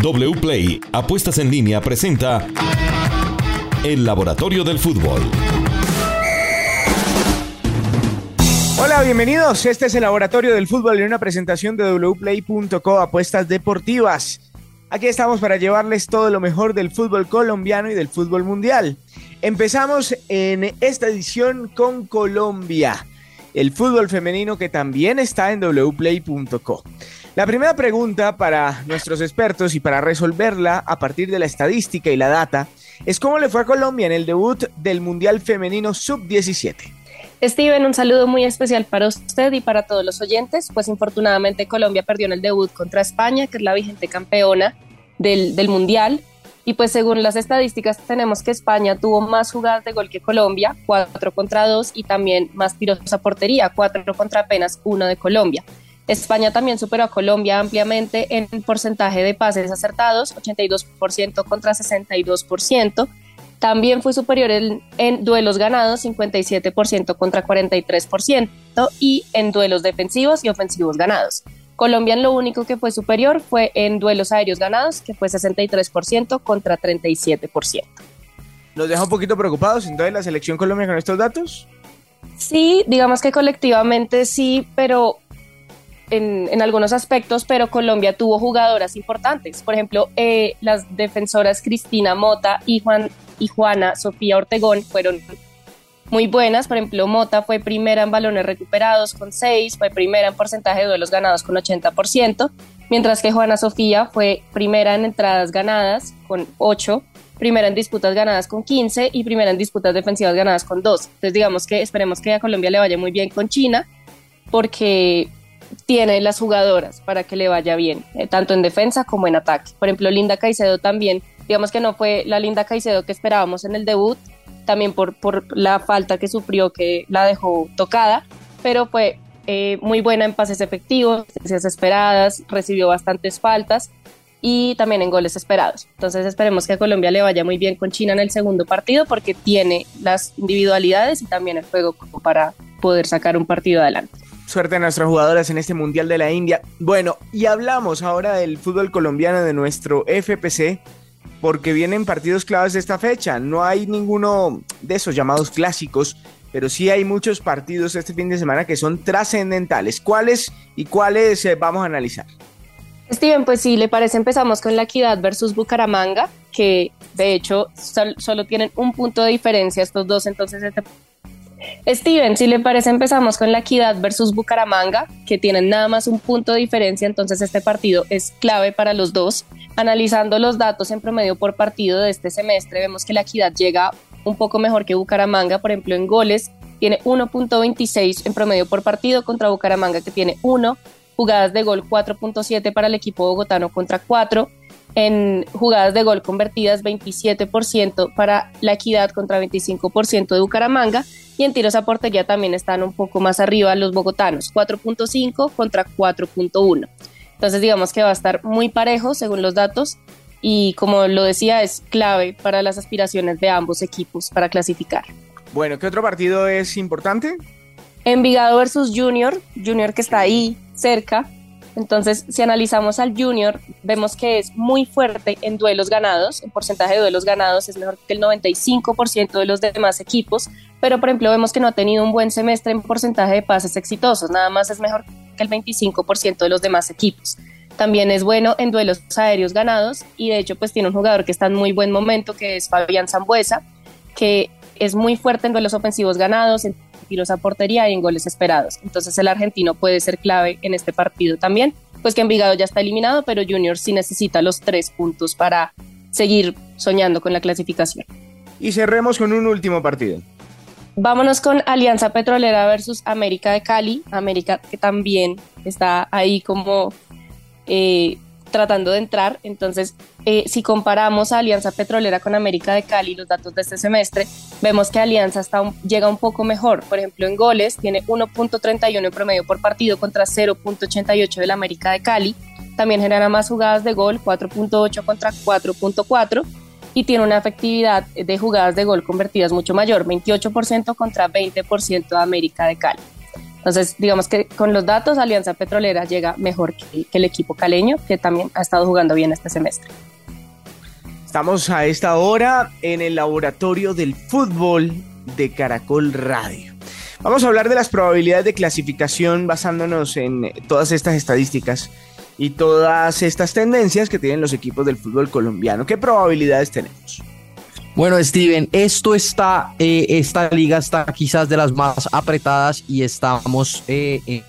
WPLAY Apuestas en línea presenta El Laboratorio del Fútbol. Hola, bienvenidos. Este es el Laboratorio del Fútbol en una presentación de wplay.co Apuestas Deportivas. Aquí estamos para llevarles todo lo mejor del fútbol colombiano y del fútbol mundial. Empezamos en esta edición con Colombia, el fútbol femenino que también está en wplay.co. La primera pregunta para nuestros expertos y para resolverla a partir de la estadística y la data es cómo le fue a Colombia en el debut del Mundial Femenino Sub-17. Steven, un saludo muy especial para usted y para todos los oyentes, pues infortunadamente Colombia perdió en el debut contra España, que es la vigente campeona del, Mundial. Y pues según las estadísticas tenemos que España tuvo más jugadas de gol que Colombia, 4 contra 2, y también más tiros a portería, 4 contra apenas 1 de Colombia. España también superó a Colombia ampliamente en porcentaje de pases acertados, 82% contra 62%. También fue superior en, duelos ganados, 57% contra 43%, y en duelos defensivos y ofensivos ganados. Colombia en lo único que fue superior fue en duelos aéreos ganados, que fue 63% contra 37%. ¿Nos deja un poquito preocupados entonces la selección Colombia con estos datos? Sí, digamos que colectivamente sí, pero en, algunos aspectos, pero Colombia tuvo jugadoras importantes. Por ejemplo, eh, las defensoras Cristina Mota y, Juan, y Juana Sofía Ortegón fueron muy buenas. Por ejemplo, Mota fue primera en balones recuperados con 6, fue primera en porcentaje de duelos ganados con 80%, mientras que Juana Sofía fue primera en entradas ganadas con 8, primera en disputas ganadas con 15 y primera en disputas defensivas ganadas con 2. Entonces, digamos que esperemos que a Colombia le vaya muy bien con China, porque tiene las jugadoras para que le vaya bien, eh, tanto en defensa como en ataque. Por ejemplo, Linda Caicedo también, digamos que no fue la Linda Caicedo que esperábamos en el debut, también por, por la falta que sufrió que la dejó tocada, pero fue eh, muy buena en pases efectivos, esperadas, recibió bastantes faltas y también en goles esperados. Entonces esperemos que a Colombia le vaya muy bien con China en el segundo partido porque tiene las individualidades y también el juego para poder sacar un partido adelante. Suerte a nuestras jugadoras en este Mundial de la India. Bueno, y hablamos ahora del fútbol colombiano de nuestro FPC, porque vienen partidos claves de esta fecha. No hay ninguno de esos llamados clásicos, pero sí hay muchos partidos este fin de semana que son trascendentales. ¿Cuáles y cuáles eh, vamos a analizar? Steven, pues sí, le parece, empezamos con la Equidad versus Bucaramanga, que de hecho solo tienen un punto de diferencia estos dos, entonces este Steven, si le parece, empezamos con la Equidad versus Bucaramanga, que tienen nada más un punto de diferencia, entonces este partido es clave para los dos. Analizando los datos en promedio por partido de este semestre, vemos que la Equidad llega un poco mejor que Bucaramanga, por ejemplo, en goles, tiene 1.26 en promedio por partido contra Bucaramanga, que tiene 1, jugadas de gol 4.7 para el equipo bogotano contra 4, en jugadas de gol convertidas 27% para la Equidad contra 25% de Bucaramanga y en tiros a portería también están un poco más arriba los bogotanos, 4.5 contra 4.1. Entonces digamos que va a estar muy parejo según los datos y como lo decía es clave para las aspiraciones de ambos equipos para clasificar. Bueno, ¿qué otro partido es importante? Envigado versus Junior, Junior que está ahí cerca, entonces, si analizamos al Junior, vemos que es muy fuerte en duelos ganados, en porcentaje de duelos ganados es mejor que el 95% de los demás equipos, pero por ejemplo vemos que no ha tenido un buen semestre en porcentaje de pases exitosos, nada más es mejor que el 25% de los demás equipos. También es bueno en duelos aéreos ganados y de hecho pues tiene un jugador que está en muy buen momento que es Fabián Zambuesa, que es muy fuerte en duelos ofensivos ganados, tiros a portería y en goles esperados. Entonces el argentino puede ser clave en este partido también, pues que Envigado ya está eliminado, pero Junior sí necesita los tres puntos para seguir soñando con la clasificación. Y cerremos con un último partido. Vámonos con Alianza Petrolera versus América de Cali. América que también está ahí como eh, tratando de entrar. Entonces, eh, si comparamos a Alianza Petrolera con América de Cali, los datos de este semestre, vemos que Alianza está llega un poco mejor. Por ejemplo, en goles tiene 1.31 en promedio por partido contra 0.88 del América de Cali. También genera más jugadas de gol, 4.8 contra 4.4 y tiene una efectividad de jugadas de gol convertidas mucho mayor, 28% contra 20% de América de Cali. Entonces, digamos que con los datos, Alianza Petrolera llega mejor que, el equipo caleño, que también ha estado jugando bien este semestre. Estamos a esta hora en el laboratorio del fútbol de Caracol Radio. Vamos a hablar de las probabilidades de clasificación basándonos en todas estas estadísticas y todas estas tendencias que tienen los equipos del fútbol colombiano. ¿Qué probabilidades tenemos? Bueno, Steven, esto está, eh, esta liga está quizás de las más apretadas y estamos eh,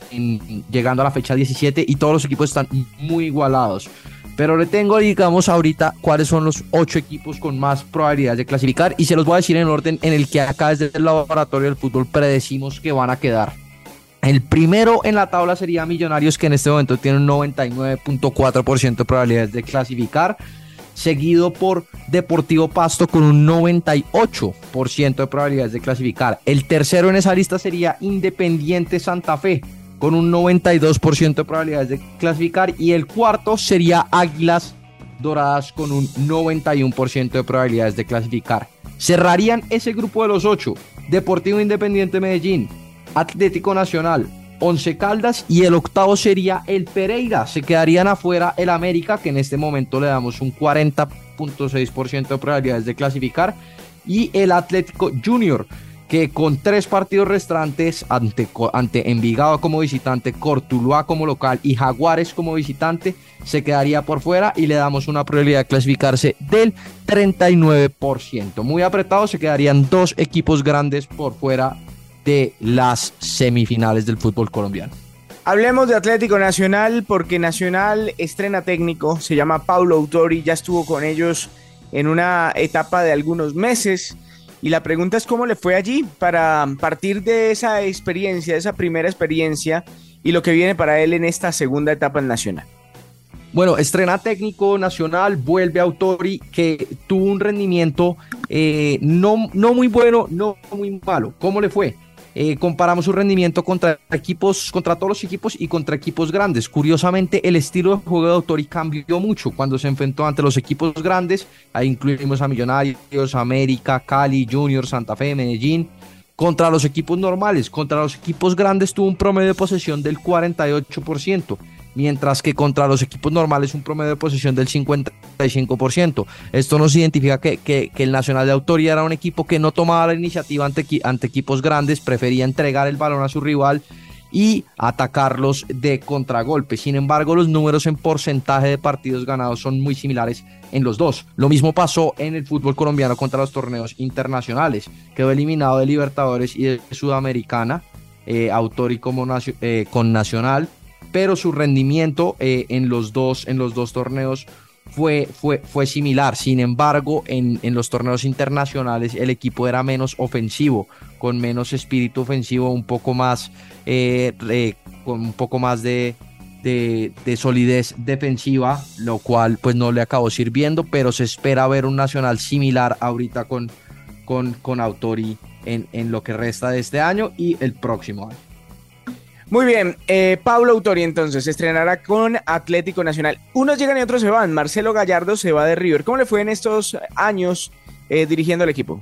llegando a la fecha 17 y todos los equipos están muy igualados. Pero le tengo, digamos, ahorita cuáles son los ocho equipos con más probabilidades de clasificar y se los voy a decir en orden en el que acá desde el laboratorio del fútbol predecimos que van a quedar. El primero en la tabla sería Millonarios, que en este momento tiene un 99.4% de probabilidades de clasificar seguido por Deportivo Pasto con un 98% de probabilidades de clasificar. El tercero en esa lista sería Independiente Santa Fe con un 92% de probabilidades de clasificar y el cuarto sería Águilas Doradas con un 91% de probabilidades de clasificar. Cerrarían ese grupo de los ocho Deportivo Independiente Medellín, Atlético Nacional, Once Caldas y el octavo sería el Pereira. Se quedarían afuera el América, que en este momento le damos un 40.6% de probabilidades de clasificar, y el Atlético Junior, que con tres partidos restantes ante, ante Envigado como visitante, Cortuluá como local y Jaguares como visitante, se quedaría por fuera y le damos una probabilidad de clasificarse del 39%. Muy apretado, se quedarían dos equipos grandes por fuera de las semifinales del fútbol colombiano. Hablemos de Atlético Nacional porque Nacional estrena técnico, se llama Paulo Autori, ya estuvo con ellos en una etapa de algunos meses y la pregunta es cómo le fue allí para partir de esa experiencia, de esa primera experiencia y lo que viene para él en esta segunda etapa en Nacional. Bueno, estrena técnico nacional, vuelve Autori, que tuvo un rendimiento eh, no, no muy bueno, no muy malo. ¿Cómo le fue? Eh, comparamos su rendimiento contra equipos, contra todos los equipos y contra equipos grandes. Curiosamente, el estilo de juego de Autori cambió mucho cuando se enfrentó ante los equipos grandes. Ahí incluimos a Millonarios, América, Cali, Junior, Santa Fe, Medellín. Contra los equipos normales, contra los equipos grandes tuvo un promedio de posesión del 48% mientras que contra los equipos normales un promedio de posesión del 55%. Esto nos identifica que, que, el Nacional de Autoría era un equipo que no tomaba la iniciativa ante, ante equipos grandes, prefería entregar el balón a su rival y atacarlos de contragolpe. Sin embargo, los números en porcentaje de partidos ganados son muy similares en los dos. Lo mismo pasó en el fútbol colombiano contra los torneos internacionales. Quedó eliminado de Libertadores y de Sudamericana, eh, Autori como eh, con Nacional pero su rendimiento eh, en, los dos, en los dos torneos fue, fue, fue similar. Sin embargo, en, en, los torneos internacionales el equipo era menos ofensivo, con menos espíritu ofensivo, un poco más, eh, con un poco más de, de, solidez defensiva, lo cual pues no le acabó sirviendo, pero se espera ver un Nacional similar ahorita con, con, con Autori en, en lo que resta de este año y el próximo año. Muy bien, eh, Pablo Autori entonces estrenará con Atlético Nacional. Unos llegan y otros se van. Marcelo Gallardo se va de River. ¿Cómo le fue en estos años eh, dirigiendo el equipo?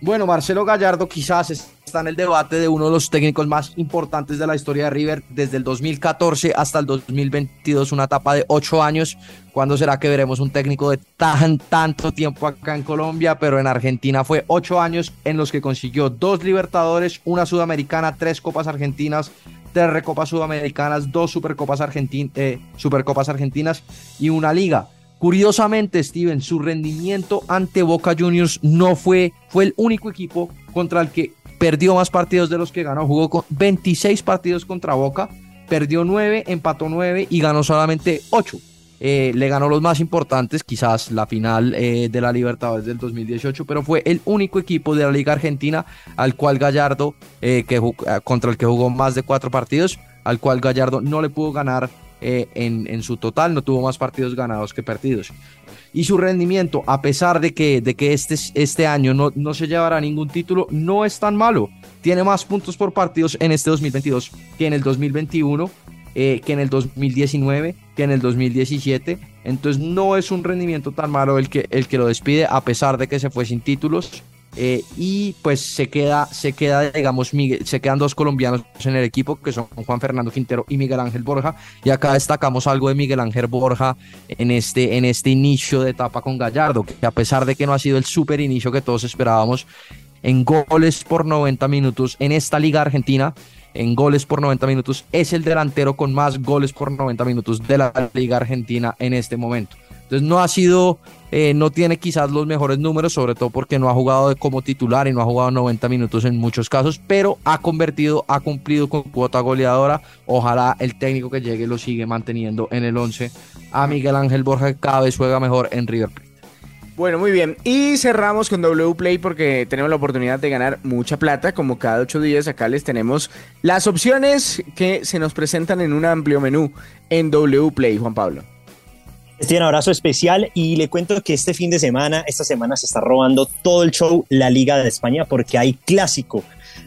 Bueno, Marcelo Gallardo quizás está en el debate de uno de los técnicos más importantes de la historia de River desde el 2014 hasta el 2022, una etapa de ocho años. ¿Cuándo será que veremos un técnico de tan tanto tiempo acá en Colombia? Pero en Argentina fue ocho años en los que consiguió dos Libertadores, una Sudamericana, tres Copas Argentinas, tres Recopas Sudamericanas, dos Supercopas, eh, Supercopas Argentinas y una Liga. Curiosamente, Steven, su rendimiento ante Boca Juniors no fue, fue el único equipo contra el que perdió más partidos de los que ganó. Jugó con 26 partidos contra Boca, perdió 9, empató 9 y ganó solamente 8. Eh, le ganó los más importantes, quizás la final eh, de la Libertadores del 2018, pero fue el único equipo de la Liga Argentina al cual Gallardo, eh, que contra el que jugó más de cuatro partidos, al cual Gallardo no le pudo ganar en, en, su total, no tuvo más partidos ganados que perdidos. Y su rendimiento, a pesar de que, de que este, este año no, no se llevará ningún título, no es tan malo. Tiene más puntos por partidos en este 2022 que en el 2021 eh, que en el 2019, que en el 2017. Entonces no es un rendimiento tan malo el que, el que lo despide, a pesar de que se fue sin títulos. Eh, y pues se queda, se queda, digamos, se quedan dos colombianos en el equipo, que son Juan Fernando Quintero y Miguel Ángel Borja. Y acá destacamos algo de Miguel Ángel Borja en este, en este inicio de etapa con Gallardo, que a pesar de que no ha sido el super inicio que todos esperábamos, en goles por 90 minutos en esta liga argentina, en goles por 90 minutos, es el delantero con más goles por 90 minutos de la liga argentina en este momento. Entonces no ha sido, eh, no tiene quizás los mejores números, sobre todo porque no ha jugado como titular y no ha jugado 90 minutos en muchos casos, pero ha convertido, ha cumplido con cuota goleadora. Ojalá el técnico que llegue lo sigue manteniendo en el 11 a Miguel Ángel Borja, cada vez juega mejor en River Plate. Bueno, muy bien. Y cerramos con W Play porque tenemos la oportunidad de ganar mucha plata. Como cada ocho días acá les tenemos las opciones que se nos presentan en un amplio menú en W Play, Juan Pablo. Este un abrazo especial y le cuento que este fin de semana, esta semana se está robando todo el show la Liga de España porque hay clásico.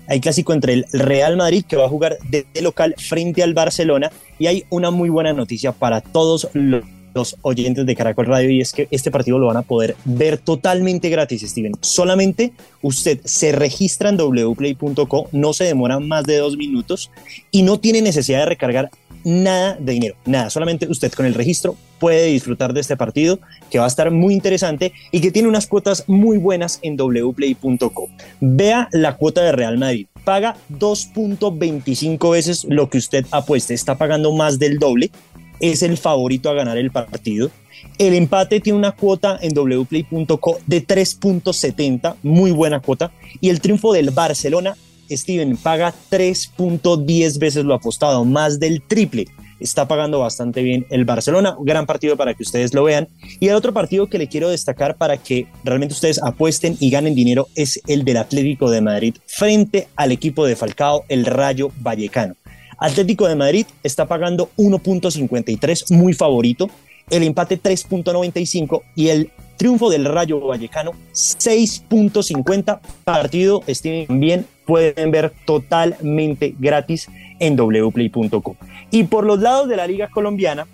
Hay clásico entre el Real Madrid que va a jugar de local frente al Barcelona y hay una muy buena noticia para todos los los oyentes de Caracol Radio y es que este partido lo van a poder ver totalmente gratis, Steven. Solamente usted se registra en wplay.co, no se demora más de dos minutos y no tiene necesidad de recargar nada de dinero, nada, solamente usted con el registro puede disfrutar de este partido que va a estar muy interesante y que tiene unas cuotas muy buenas en wplay.co. Vea la cuota de Real Madrid, paga 2.25 veces lo que usted apueste, está pagando más del doble es el favorito a ganar el partido. El empate tiene una cuota en wplay.co de 3.70, muy buena cuota. Y el triunfo del Barcelona, Steven, paga 3.10 veces lo apostado, más del triple. Está pagando bastante bien el Barcelona. gran partido para que ustedes lo vean. Y el otro partido que le quiero destacar para que realmente ustedes apuesten y ganen dinero es el del Atlético de Madrid frente al equipo de Falcao, el Rayo Vallecano. Atlético de Madrid está pagando 1.53, muy favorito. El empate 3.95 y el triunfo del Rayo Vallecano 6.50 partido. Bien pueden ver totalmente gratis en wplay.com. Y por los lados de la Liga Colombiana,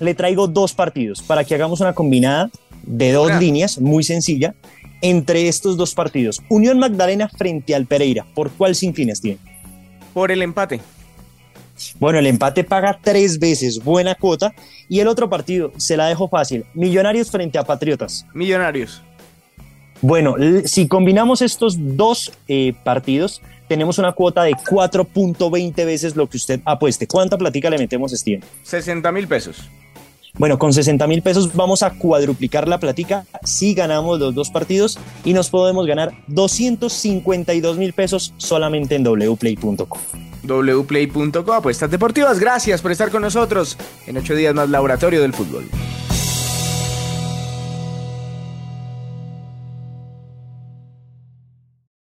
le traigo dos partidos para que hagamos una combinada de dos líneas muy sencilla entre estos dos partidos. Unión Magdalena frente al Pereira. ¿Por cuál se inclina, Steven? Por el empate. Bueno, el empate paga tres veces, buena cuota. Y el otro partido, se la dejo fácil, Millonarios frente a Patriotas. Millonarios. Bueno, si combinamos estos dos eh, partidos, tenemos una cuota de 4.20 veces lo que usted apueste. ¿Cuánta platica le metemos, Steven? 60 mil pesos. Bueno, con 60 mil pesos vamos a cuadruplicar la platica si ganamos los dos partidos y nos podemos ganar 252 mil pesos solamente en wplay.com wplay.co, apuestas deportivas. Gracias por estar con nosotros en ocho días más Laboratorio del Fútbol.